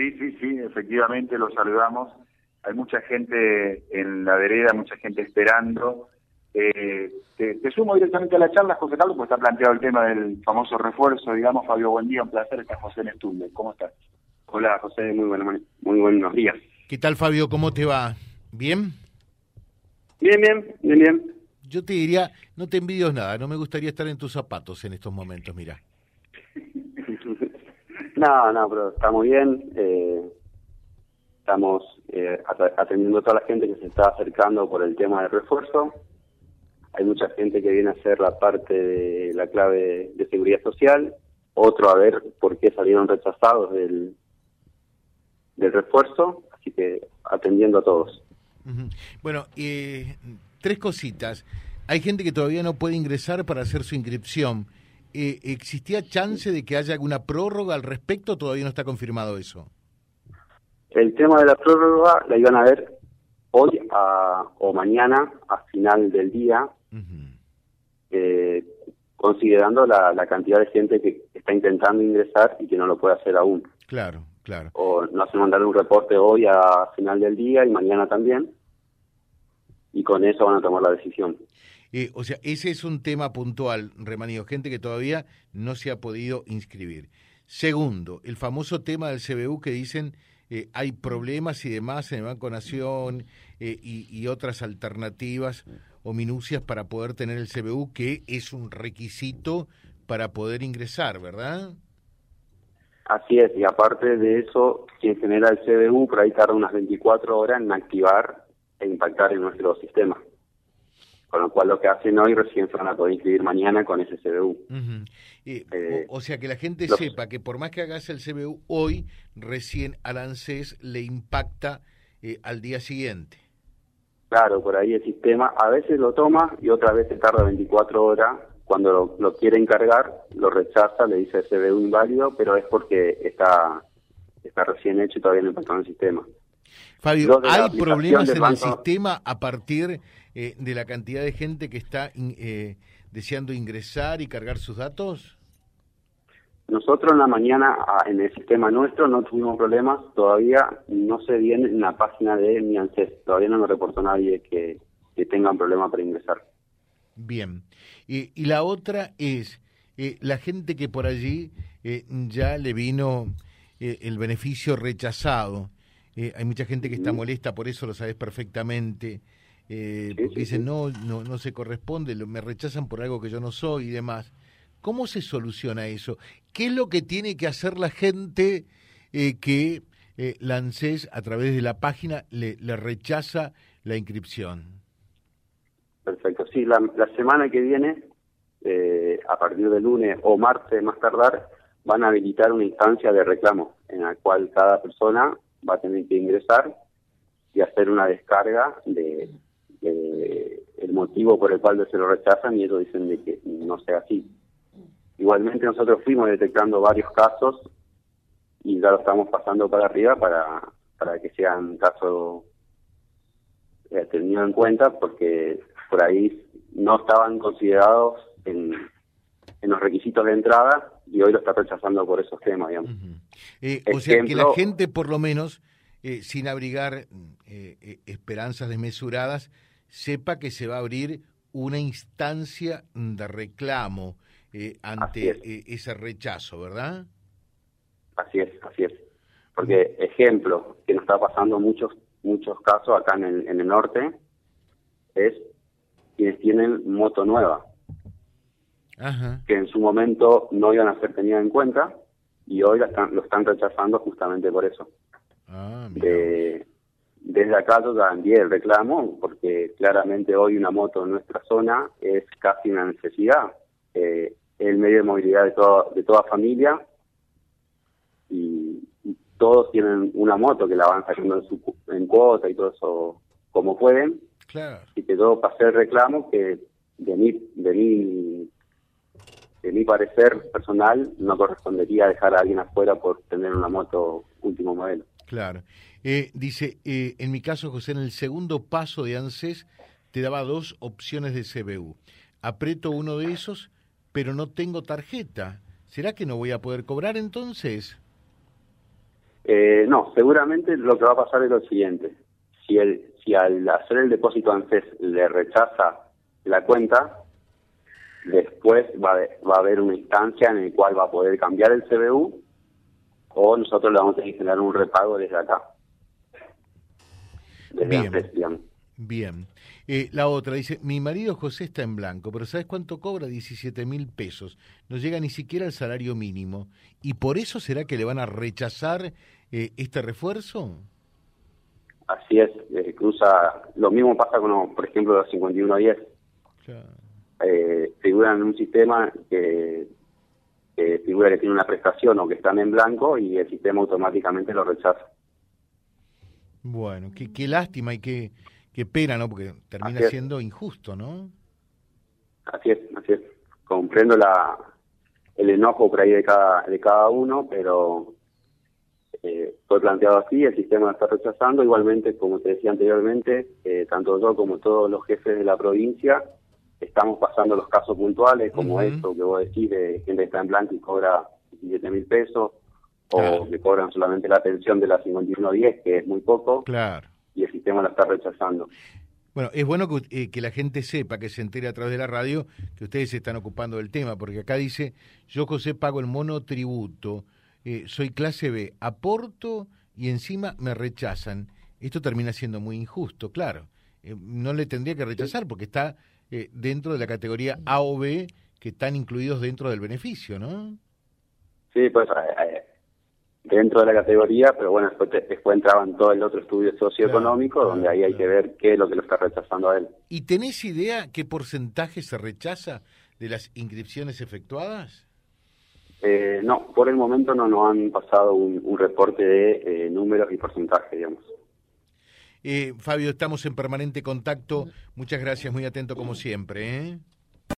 Sí, sí, sí, efectivamente lo saludamos. Hay mucha gente en la vereda, mucha gente esperando. Eh, te, sumo directamente a la charla, José Carlos, porque está planteado el tema del famoso refuerzo, digamos. Fabio, buen día, un placer. Está José en estudio. ¿Cómo estás? Hola, José, muy, bueno, muy buenos días. ¿Qué tal, Fabio? ¿Cómo te va? ¿Bien? Bien, bien, bien, bien. Yo te diría, no te envidios nada, no me gustaría estar en tus zapatos en estos momentos, mira. No, no, pero está muy bien. Eh, estamos eh, atendiendo a toda la gente que se está acercando por el tema del refuerzo. Hay mucha gente que viene a hacer la parte de la clave de seguridad social, otro a ver por qué salieron rechazados del, del refuerzo, así que atendiendo a todos. Bueno, tres cositas. Hay gente que todavía no puede ingresar para hacer su inscripción. Eh, ¿Existía chance de que haya alguna prórroga al respecto? Todavía no está confirmado eso. El tema de la prórroga la iban a ver hoy o mañana a final del día, eh, considerando la, la, cantidad de gente que está intentando ingresar y que no lo puede hacer aún. Claro, claro. O no hacen mandar un reporte hoy a final del día y mañana también y con eso van a tomar la decisión. Eh, o sea, ese es un tema puntual, Remanio, gente que todavía no se ha podido inscribir. Segundo, el famoso tema del CBU que dicen eh, hay problemas y demás en el Banco Nación eh, y, y, otras alternativas o minucias para poder tener el CBU, que es un requisito para poder ingresar, ¿verdad? Así es, y aparte de eso, quien genera el CBU por ahí tarda unas 24 horas en activar e impactar en nuestro sistema. Con lo cual lo que hacen hoy recién se van a poder inscribir mañana con ese CBU. Eh, o, sea que la gente sepa que por más que hagas el CBU hoy, recién al ANSES le impacta eh, al día siguiente. Claro, por ahí el sistema a veces lo toma y otra vez se tarda 24 horas. Cuando lo, quiere encargar, lo rechaza, le dice CBU inválido, pero es porque está, está recién hecho y todavía no impactó en el sistema. Fabio, ¿hay problemas en el sistema a partir eh, de la cantidad de gente que está eh, deseando ingresar y cargar sus datos? Nosotros en la mañana en el sistema nuestro no tuvimos problemas, todavía no se viene en la página de mi ANSES, todavía no me reportó nadie que, que tengan problema para ingresar. Bien, y la otra es eh, la gente que por allí ya le vino el beneficio rechazado, eh, hay mucha gente que está molesta, por eso lo sabes perfectamente. Eh, porque dicen, no, no, no se corresponde, me rechazan por algo que yo no soy y demás. ¿Cómo se soluciona eso? ¿Qué es lo que tiene que hacer la gente eh, que eh, Lancés a través de la página le, le rechaza la inscripción? Perfecto, sí, la, la semana que viene, eh, a partir de lunes o martes más tardar, van a habilitar una instancia de reclamo en la cual cada persona va a tener que ingresar y hacer una descarga de, motivo por el cual se lo rechazan y ellos dicen de que no sea así. Igualmente nosotros fuimos detectando varios casos y ya lo estamos pasando para arriba para, para que sean casos eh, tenidos en cuenta porque por ahí no estaban considerados en, en los requisitos de entrada y hoy lo está rechazando por esos temas, digamos. Eh, o sea, que la gente, por lo menos, eh, sin abrigar eh, esperanzas desmesuradas, sepa que se va a abrir una instancia de reclamo ante ese rechazo, ¿verdad? Así es, así es. Porque, ejemplo, que nos está pasando muchos muchos casos acá en el, en el norte, es quienes tienen moto nueva que en su momento no iban a ser tenidas en cuenta y hoy lo están rechazando justamente por eso. Ah, desde acá yo ya envié el reclamo porque claramente hoy una moto en nuestra zona es casi una necesidad. Eh, el medio de movilidad de, todo, de toda familia y, todos tienen una moto que la van sacando en, su, en cuota y todo eso como pueden. Claro. Y que yo pasé el reclamo que de mí, de mí de mi parecer personal, no correspondería dejar a alguien afuera por tener una moto último modelo. Claro. Eh, dice, eh, en mi caso, José, en el segundo paso de ANSES te daba dos opciones de CBU. Aprieto uno de esos, pero no tengo tarjeta. ¿Será que no voy a poder cobrar entonces? Eh, no, seguramente lo que va a pasar es lo siguiente. Si, el, si al hacer el depósito ANSES le rechaza la cuenta, después va a, va a haber una instancia en la cual va a poder cambiar el CBU o nosotros le vamos a generar un repago desde acá. Bien. Bien. Eh, la otra dice, mi marido José está en blanco, pero ¿sabes cuánto cobra? 17 mil pesos. No llega ni siquiera al salario mínimo. ¿Y por eso será que le van a rechazar eh, este refuerzo? Así es, eh, cruza, lo mismo pasa con, por ejemplo, los 5110. Eh, figuran en un sistema que, figura que tiene una prestación o que están en blanco y el sistema automáticamente lo rechaza. Bueno, qué, qué lástima y qué, qué pena, ¿no? Porque termina siendo injusto, ¿no? Así es, así es. Comprendo la, el enojo por ahí de cada, de cada uno, pero eh, fue planteado así, el sistema está rechazando. Igualmente, como te decía anteriormente, eh, tanto yo como todos los jefes de la provincia estamos pasando los casos puntuales, como esto que vos decís, de gente que está en blanco y cobra 17 mil pesos, o que cobran solamente la pensión de la 5110, que es muy poco. Claro y el sistema la está rechazando. Bueno, es bueno eh, que, la gente sepa, que se entere a través de la radio, que ustedes se están ocupando del tema, porque acá dice, yo José pago el monotributo, eh, soy clase B, aporto y encima me rechazan. Esto termina siendo muy injusto, claro. Eh, no le tendría que rechazar porque está dentro de la categoría A o B que están incluidos dentro del beneficio, ¿no? Sí, pues dentro de la categoría, pero bueno, después, después entraba en todo el otro estudio socioeconómico, donde ahí hay que ver qué es lo que lo está rechazando a él. ¿Y tenés idea qué porcentaje se rechaza de las inscripciones efectuadas? Eh, no, por el momento no nos han pasado un, reporte de eh, números y porcentaje, digamos. Eh, Fabio, estamos en permanente contacto. Muchas gracias, muy atento como siempre. ¿eh?